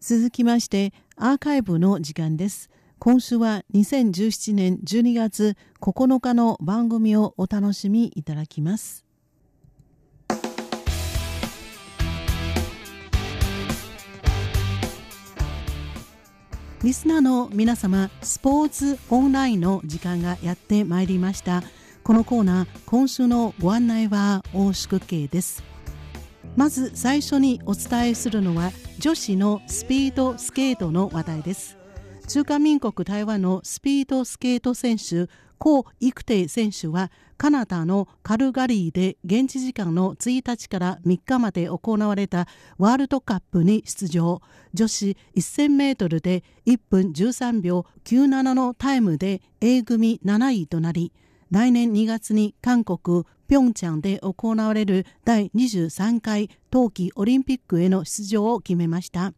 続きましてアーカイブの時間です。今週は2017年12月9日の番組をお楽しみいただきます。リスナーの皆様スポーツオンラインの時間がやってまいりました。このコーナー今週のご案内は大宿慶です。まず最初にお伝えするのは女子のスピードスケートの話題です。中華民国台湾のスピードスケート選手江育定選手はカナダのカルガリーで現地時間の1日から3日まで行われたワールドカップに出場。女子1000メートルで1分13秒97のタイムで A 組7位となり来年2月に韓国ピョンチャンで行われる第23回冬季オリンピックへの出場を決めました。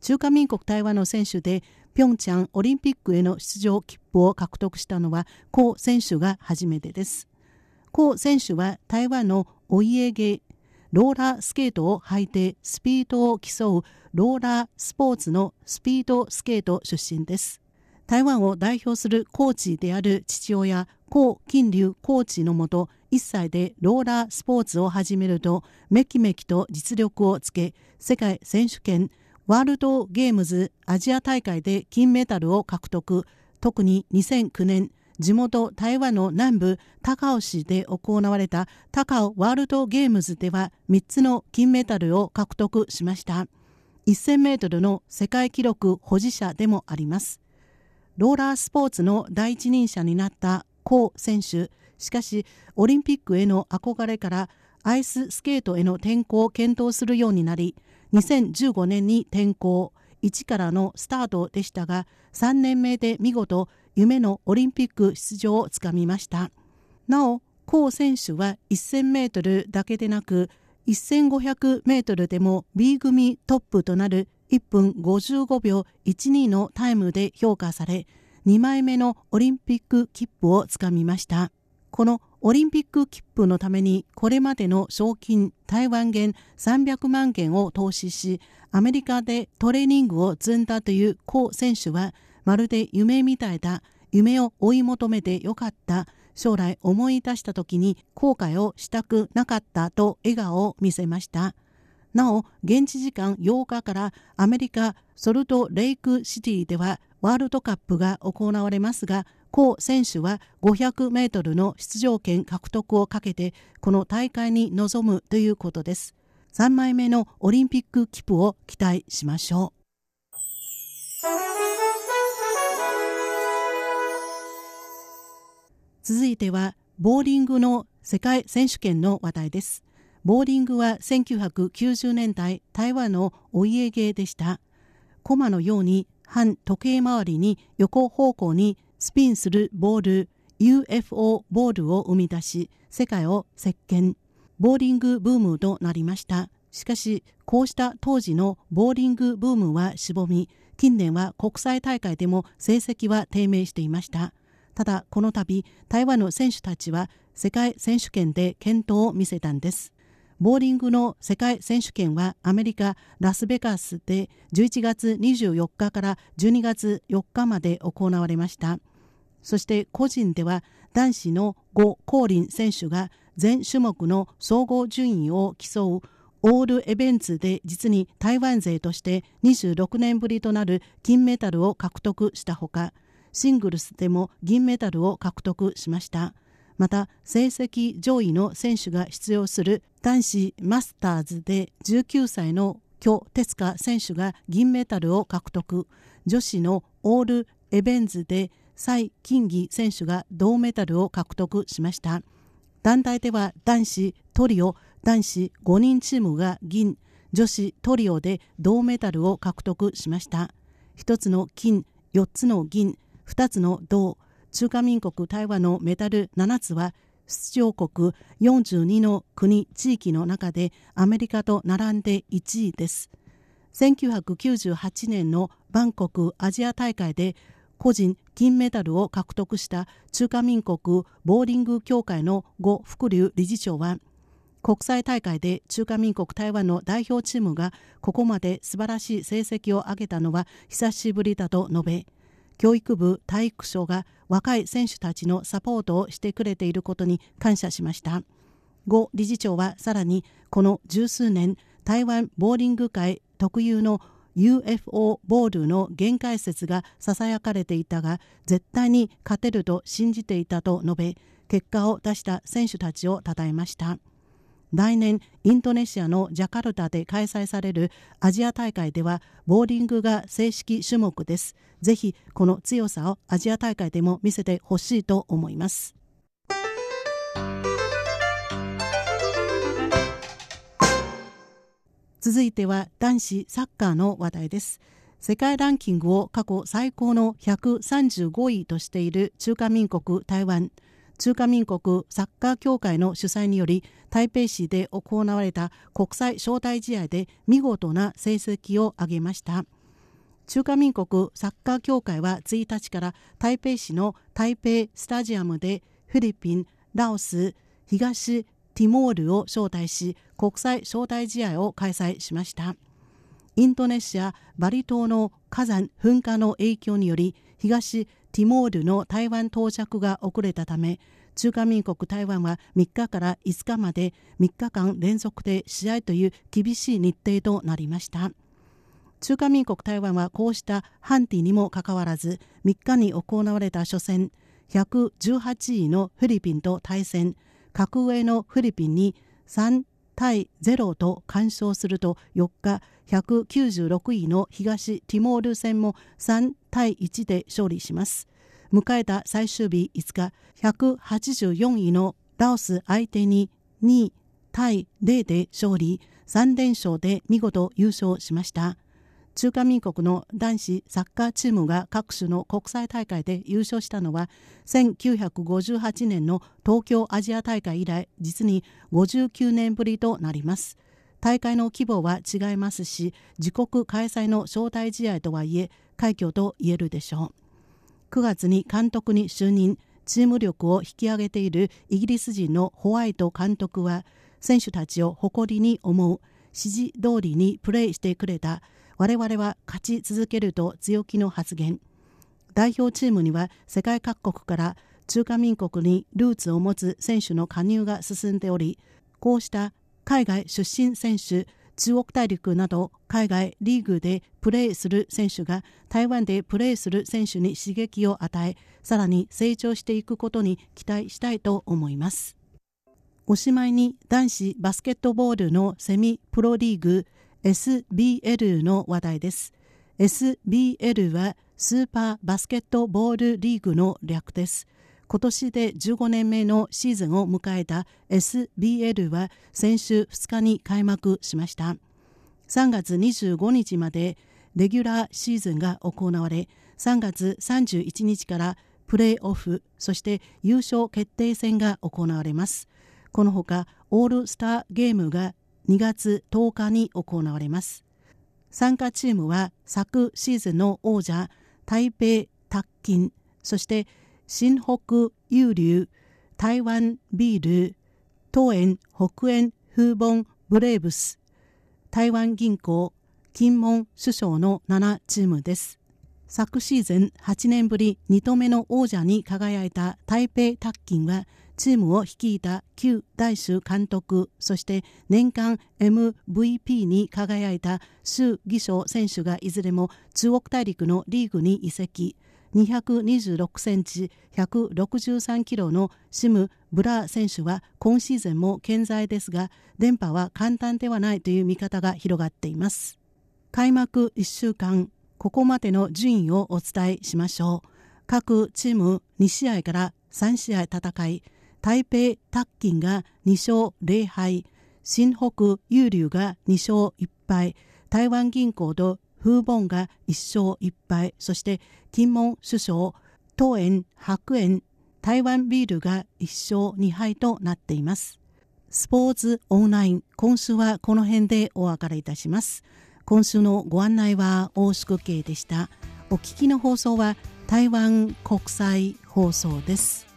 中華民国台湾の選手でピョンチャンオリンピックへの出場切符を獲得したのは江選手が初めてです。江選手は台湾のお家芸ローラースケートを履いてスピードを競うローラースポーツのスピードスケート出身です。台湾を代表するコーチである父親江金龍コーチのもと1歳でローラースポーツを始めるとめきめきと実力をつけ世界選手権ワールドゲームズアジア大会で金メダルを獲得。特に2009年地元台湾の南部高尾市で行われた高尾ワールドゲームズでは3つの金メダルを獲得しました。1000メートルの世界記録保持者でもあります。ローラースポーツの第一人者になった江選手しかしオリンピックへの憧れからアイススケートへの転向を検討するようになり2015年に転向1からのスタートでしたが3年目で見事夢のオリンピック出場をつかみました。なお江選手は1000メートルだけでなく1500メートルでも B 組トップとなる1分55秒12のタイムで評価され2枚目のオリンピック切符をつかみました。このオリンピック切符のためにこれまでの賞金台湾元300万元を投資しアメリカでトレーニングを積んだというコ選手はまるで夢みたいだ夢を追い求めてよかった将来思い出した時に後悔をしたくなかったと笑顔を見せました。なお現地時間8日からアメリカソルトレイクシティではワールドカップが行われますが江選手は500メートルの出場権獲得をかけてこの大会に臨むということです。3枚目のオリンピック切符を期待しましょう。続いてはボーリングの世界選手権の話題です。ボーリングは1990年代台湾のお家芸でした。コマのように反時計回りに横方向にスピンするボール UFO ボールを生み出し世界を席巻。ボーリングブームとなりました。しかしこうした当時のボーリングブームはしぼみ近年は国際大会でも成績は低迷していました。ただこの度台湾の選手たちは世界選手権で健闘を見せたんです。ボーリングの世界選手権はアメリカ・ラスベガスで11月24日から12月4日まで行われましたそして個人では男子の呉光林選手が全種目の総合順位を競うオールエベンツで実に台湾勢として26年ぶりとなる金メダルを獲得したほかシングルスでも銀メダルを獲得しました。また成績上位の選手が出場する男子マスターズで19歳の許哲香選手が銀メダルを獲得。女子のオールエベンツで蔡金義選手が銅メダルを獲得しました。団体では男子トリオ男子5人チームが銀女子トリオで銅メダルを獲得しました。1つの金4つの銀2つの銅。中華民国台湾のメダル7つは出場国42の国地域の中でアメリカと並んで1位です。1998年のバンコクアジア大会で個人金メダルを獲得した中華民国ボーリング協会の呉福龍理事長は国際大会で中華民国台湾の代表チームがここまで素晴らしい成績を上げたのは久しぶりだと述べ教育部体育省が若い選手たちのサポートをしてくれていることに感謝しました。呉理事長はさらにこの十数年台湾ボーリング界特有の UFO ボールの限界説がささやかれていたが絶対に勝てると信じていたと述べ結果を出した選手たちを称えました。来年インドネシアのジャカルタで開催されるアジア大会ではボーリングが正式種目です。ぜひこの強さをアジア大会でも見せてほしいと思います。続いては男子サッカーの話題です。世界ランキングを過去最高の135位としている中華民国台湾。中華民国サッカー協会の主催により台北市で行われた国際招待試合で見事な成績を上げました。中華民国サッカー協会は1日から台北市の台北スタジアムでフィリピン、ラオス、東ティモールを招待し国際招待試合を開催しました。インドネシア・バリ島の火山噴火の影響により東ティモールの台湾到着が遅れたため中華民国台湾は3日から5日まで3日間連続で試合という厳しい日程となりました。中華民国台湾はこうしたハンティにもかかわらず3日に行われた初戦118位のフィリピンと対戦。格上のフィリピンに3対0と完勝すると4日196位の東ティモール戦も3対1で勝利します。迎えた最終日5日184位のラオス相手に2対0で勝利3連勝で見事優勝しました。中華民国の男子サッカーチームが各種の国際大会で優勝したのは1958年の東京アジア大会以来実に59年ぶりとなります。大会の規模は違いますし自国開催の招待試合とはいえ快挙と言えるでしょう。9月に監督に就任チーム力を引き上げているイギリス人のホワイト監督は選手たちを誇りに思う指示通りにプレーしてくれた我々は勝ち続けると強気の発言。代表チームには世界各国から中華民国にルーツを持つ選手の加入が進んでおりこうした海外出身選手中国大陸など海外リーグでプレーする選手が台湾でプレーする選手に刺激を与えさらに成長していくことに期待したいと思います。おしまいに男子バスケットボールのセミプロリーグ SBL の話題です。SBL はスーパーバスケットボールリーグの略です。今年で15年目のシーズンを迎えた SBL は先週2日に開幕しました。3月25日までレギュラーシーズンが行われ3月31日からプレーオフそして優勝決定戦が行われます。このほかオールスターゲームが2月10日に行われます。参加チームは昨シーズンの王者台北卓金そして新北郵流台湾ビール東園北園風盆ブレーブス台湾銀行金門首相の7チームです。昨シーズン8年ぶり2度目の王者に輝いた台北卓金はチームを率いた旧大州監督そして年間 MVP に輝いた周義章選手がいずれも中国大陸のリーグに移籍。226センチ163キロのシム・ブラー選手は今シーズンも健在ですが連覇は簡単ではないという見方が広がっています。開幕1週間ここまでの順位をお伝えしましょう。各チーム2試合から3試合戦い台北タッキンが2勝0敗新北裕隆が2勝1敗台湾銀行と富邦が1勝1敗そして金門首相東園白園台湾ビールが1勝2敗となっています。スポーツオンライン今週はこの辺でお別れいたします。今週のご案内は大宿慶でした。お聞きの放送は台湾国際放送です。